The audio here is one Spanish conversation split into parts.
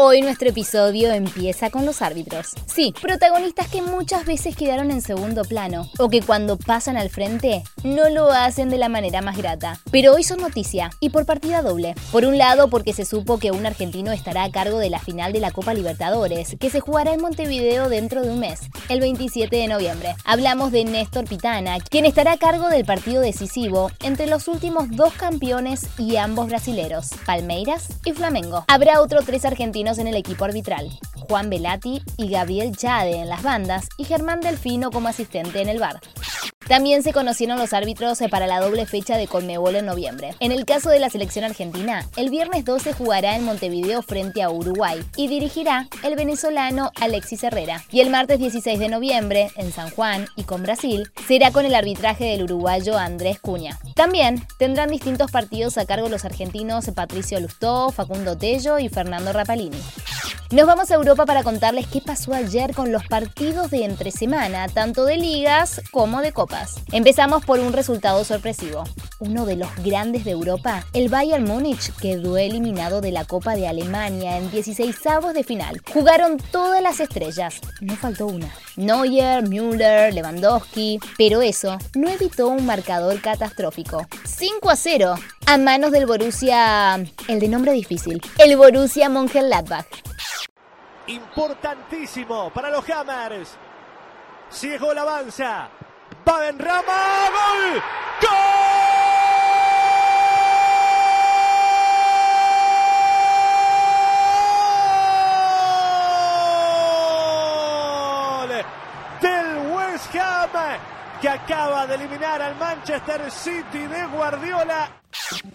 Hoy nuestro episodio empieza con los árbitros. Sí, protagonistas que muchas veces quedaron en segundo plano o que cuando pasan al frente no lo hacen de la manera más grata. Pero hoy son noticia y por partida doble. Por un lado porque se supo que un argentino estará a cargo de la final de la Copa Libertadores, que se jugará en Montevideo dentro de un mes, el 27 de noviembre. Hablamos de Néstor Pitana, quien estará a cargo del partido decisivo entre los últimos dos campeones y ambos brasileros, Palmeiras y Flamengo. Habrá otros tres argentinos en el equipo arbitral, Juan Velati y Gabriel Chade en las bandas y Germán Delfino como asistente en el bar. También se conocieron los árbitros para la doble fecha de Conmebol en noviembre. En el caso de la selección argentina, el viernes 12 jugará en Montevideo frente a Uruguay y dirigirá el venezolano Alexis Herrera. Y el martes 16 de noviembre, en San Juan y con Brasil, será con el arbitraje del uruguayo Andrés Cuña. También tendrán distintos partidos a cargo los argentinos Patricio Lustó, Facundo Tello y Fernando Rapalini. Nos vamos a Europa para contarles qué pasó ayer con los partidos de entre semana, tanto de ligas como de copas. Empezamos por un resultado sorpresivo. Uno de los grandes de Europa, el Bayern Múnich, quedó eliminado de la Copa de Alemania en 16avos de final. Jugaron todas las estrellas, no faltó una. Neuer, Müller, Lewandowski, pero eso no evitó un marcador catastrófico. 5 a 0 a manos del Borussia, el de nombre difícil, el Borussia Mönchengladbach importantísimo para los Hammers. Si es gol avanza. Va en rama. ¡Gol! ¡Gol! Del West Ham que acaba de eliminar al Manchester City de Guardiola.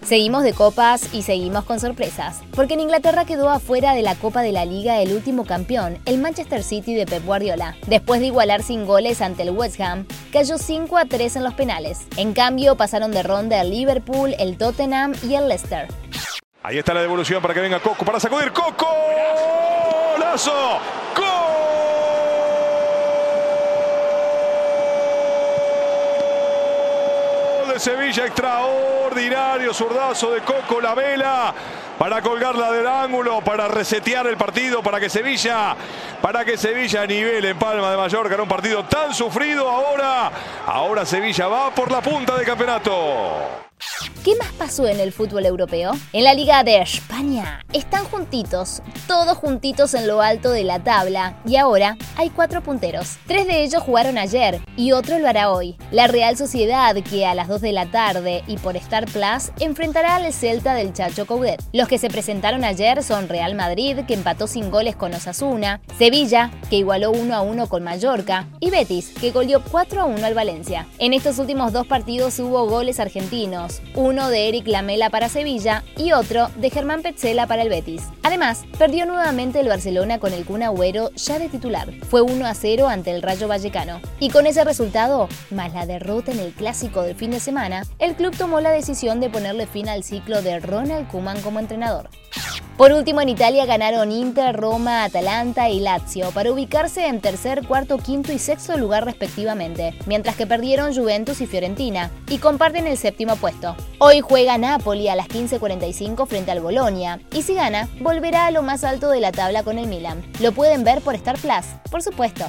Seguimos de copas y seguimos con sorpresas, porque en Inglaterra quedó afuera de la Copa de la Liga el último campeón, el Manchester City de Pep Guardiola. Después de igualar sin goles ante el West Ham, cayó 5 a 3 en los penales. En cambio, pasaron de ronda el Liverpool, el Tottenham y el Leicester. Ahí está la devolución para que venga Coco para sacudir. ¡Coco! ¡Lazo! de Sevilla, extraordinario zurdazo de Coco, la vela para colgarla del ángulo, para resetear el partido, para que Sevilla, para que Sevilla nivele en Palma de Mallorca en un partido tan sufrido ahora, ahora Sevilla va por la punta del campeonato. ¿Qué más pasó en el fútbol europeo? En la Liga de España están juntitos, todos juntitos en lo alto de la tabla, y ahora hay cuatro punteros. Tres de ellos jugaron ayer y otro lo hará hoy. La Real Sociedad, que a las 2 de la tarde y por Star Plus, enfrentará al Celta del Chacho Coudet. Los que se presentaron ayer son Real Madrid, que empató sin goles con Osasuna, Sevilla, que igualó 1 a 1 con Mallorca, y Betis, que goleó 4 a 1 al Valencia. En estos últimos dos partidos hubo goles argentinos, uno de Eric Lamela para Sevilla y otro de Germán Petzela para el Betis. Además, perdió nuevamente el Barcelona con el Kun Agüero ya de titular. Fue 1 a 0 ante el Rayo Vallecano. Y con ese resultado, más la derrota en el clásico del fin de semana, el club tomó la decisión de ponerle fin al ciclo de Ronald Koeman como entrenador. Por último, en Italia ganaron Inter, Roma, Atalanta y Lazio para ubicarse en tercer, cuarto, quinto y sexto lugar respectivamente, mientras que perdieron Juventus y Fiorentina y comparten el séptimo puesto. Hoy juega Napoli a las 15.45 frente al Bolonia y si gana, volverá a lo más alto de la tabla con el Milan. Lo pueden ver por Star Plus, por supuesto.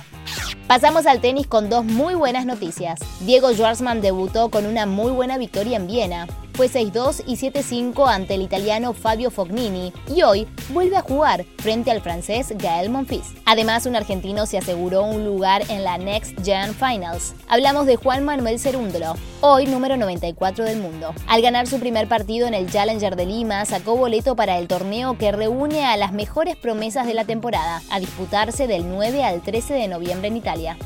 Pasamos al tenis con dos muy buenas noticias. Diego Schwartzman debutó con una muy buena victoria en Viena fue 6-2 y 7-5 ante el italiano Fabio Fognini y hoy vuelve a jugar frente al francés Gael Monfils. Además, un argentino se aseguró un lugar en la Next Gen Finals. Hablamos de Juan Manuel Cerúndolo, hoy número 94 del mundo. Al ganar su primer partido en el Challenger de Lima, sacó boleto para el torneo que reúne a las mejores promesas de la temporada, a disputarse del 9 al 13 de noviembre en Italia.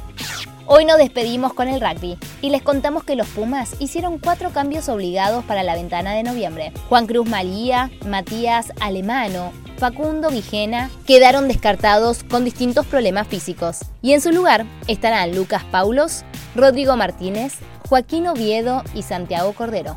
Hoy nos despedimos con el rugby y les contamos que los Pumas hicieron cuatro cambios obligados para la ventana de noviembre. Juan Cruz María, Matías Alemano, Facundo Vigena quedaron descartados con distintos problemas físicos y en su lugar estarán Lucas Paulos, Rodrigo Martínez, Joaquín Oviedo y Santiago Cordero.